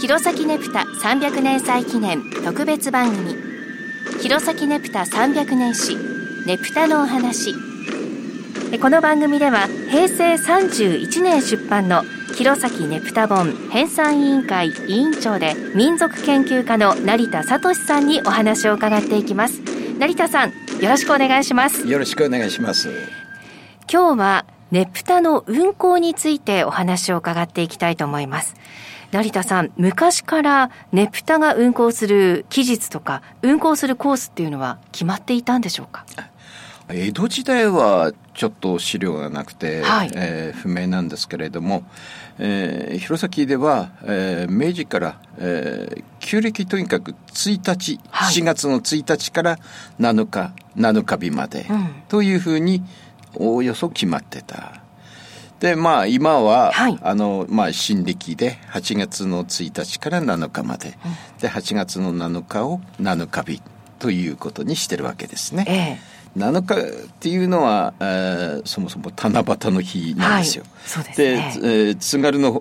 弘前ネプタ300年祭記念特別番組。弘前ネプタ300年史ネプタのお話この番組では平成31年出版の弘前ネプタ本編纂委員会委員長で民族研究家の成田聡さんにお話を伺っていきます。成田さんよろしくお願いします。よろしくお願いします。今日はネプタの運行についてお話を伺っていきたいと思います。成田さん昔からネプタが運行する期日とか運行するコースっていうのは決まっていたんでしょうか？江戸時代はちょっと資料がなくて、はい、えー、不明なんですけれども、えー、弘前では、えー、明治から、えー、旧暦とにかく1日、はい、4月の1日から7日7日日まで、うん、というふうにおおよそ決まってた。でまあ今は、はい、あのまあ新暦で8月の1日から7日まで、うん、で8月の7日を7日日ということにしてるわけですね。ええ7日っていうのは、えー、そもそも七夕の日なんですよ。はい、そうですね、で、えー、津軽の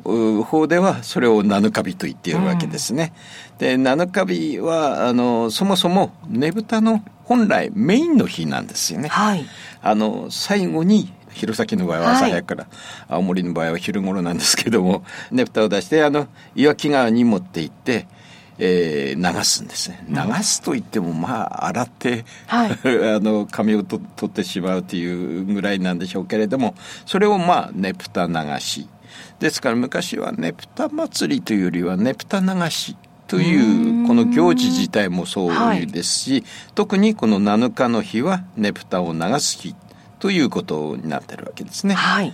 方ではそれを七日日と言っているわけですね。うん、で七日日はあのそもそもねぶたの本来メインの日なんですよね。はい、あの最後に弘前の場合は朝早くから、はい、青森の場合は昼頃なんですけどもねぶたを出してあの岩木川に持って行ってえー、流すんですね。流すといってもまあ洗って、はい、あの髪をと取ってしまうというぐらいなんでしょうけれどもそれをまあねぷた流し。ですから昔はねぷた祭りというよりはねぷた流しというこの行事自体もそうですし、はい、特にこの7日の日はねぷたを流す日ということになってるわけですね。はい、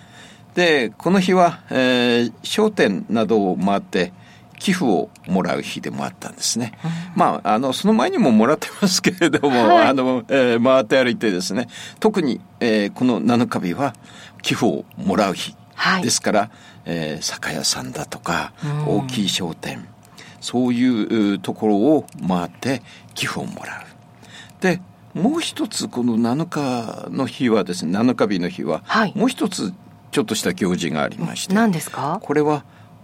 でこの日は、えー、商店などを回って寄付をもらう日でもあったんですね。うん、まあ、あの、その前にももらってますけれども、はい、あの、えー、回って歩いてですね、特に、えー、この7日日は寄付をもらう日。はい、ですから、えー、酒屋さんだとか、大きい商店、そういうところを回って寄付をもらう。で、もう一つこの7日の日はですね、7日日の日は、はい、もう一つちょっとした行事がありまして。何ですか？これは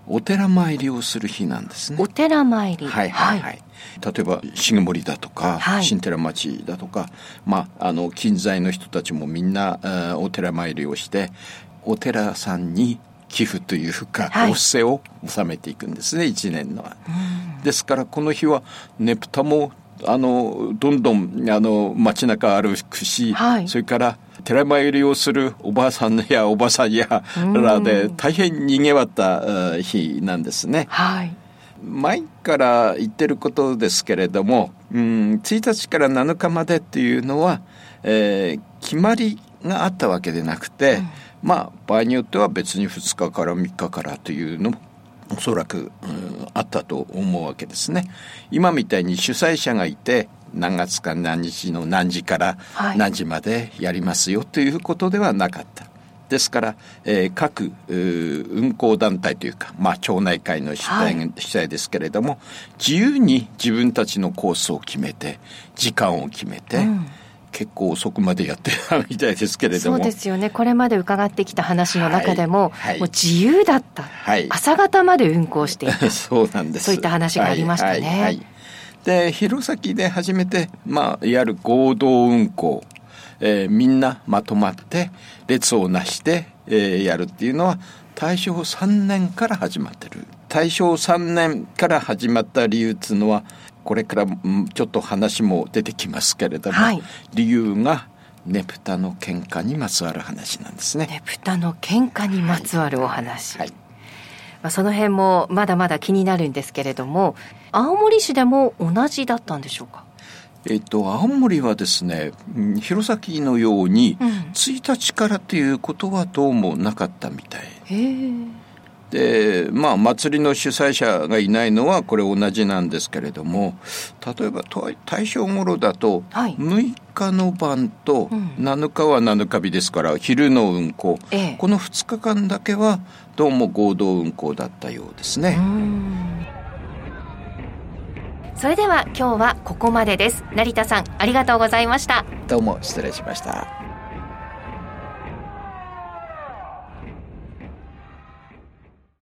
お寺参りをする日なんですね。お寺参り。はいはいはい。例えば重森だとか、はい、新寺町だとか、まああの近在の人たちもみんなお寺参りをしてお寺さんに寄付というか、はい、お布施を納めていくんですね一年の。ですからこの日はねぷたもあのどんどんあの街中歩くし、はい、それから寺参りをするおばあさんやおばさんやらで大変にぎわった日なんですね。はい、前から言ってることですけれども、うん、1日から7日までっていうのは、えー、決まりがあったわけでなくて、うん、まあ場合によっては別に2日から3日からというのもおそらく、うん、あったと思うわけですね。今みたいに主催者がいて何月か何日の何時から何時までやりますよということではなかった。ですから、えー、各運行団体というか、まあ、町内会の主体,、はい、主体ですけれども自由に自分たちのコースを決めて時間を決めて、うん。結構遅くまでやってたみたいですけれども。そうですよね。これまで伺ってきた話の中でも、はい。はい、もう自由だった、はい、朝方まで運行していた。そうなんです。そういった話がありましたね、で弘前で初めて、まあ、いわゆる合同運行、えー、みんなまとまって列をなして、えー、やるっていうのは大正3年から始まってる大正3年から始まった理由っていうのはこれからちょっと話も出てきますけれども、はい、理由がねぷたの喧嘩にまつわる話なんですね。ねぷたの喧嘩にまつわるお話。はい、はいまあ、その辺もまだまだ気になるんですけれども青森市でも同じだったんでしょうか？えっと、青森はですね弘前のように1日からということはどうもなかったみたい。へでまあ祭りの主催者がいないのはこれ同じなんですけれども例えば大正頃だと6日の晩と7日は7日日ですから昼の運行、この2日間だけはどうも合同運行だったようですね。それでは今日はここまでです。成田さんありがとうございました。どうも失礼しました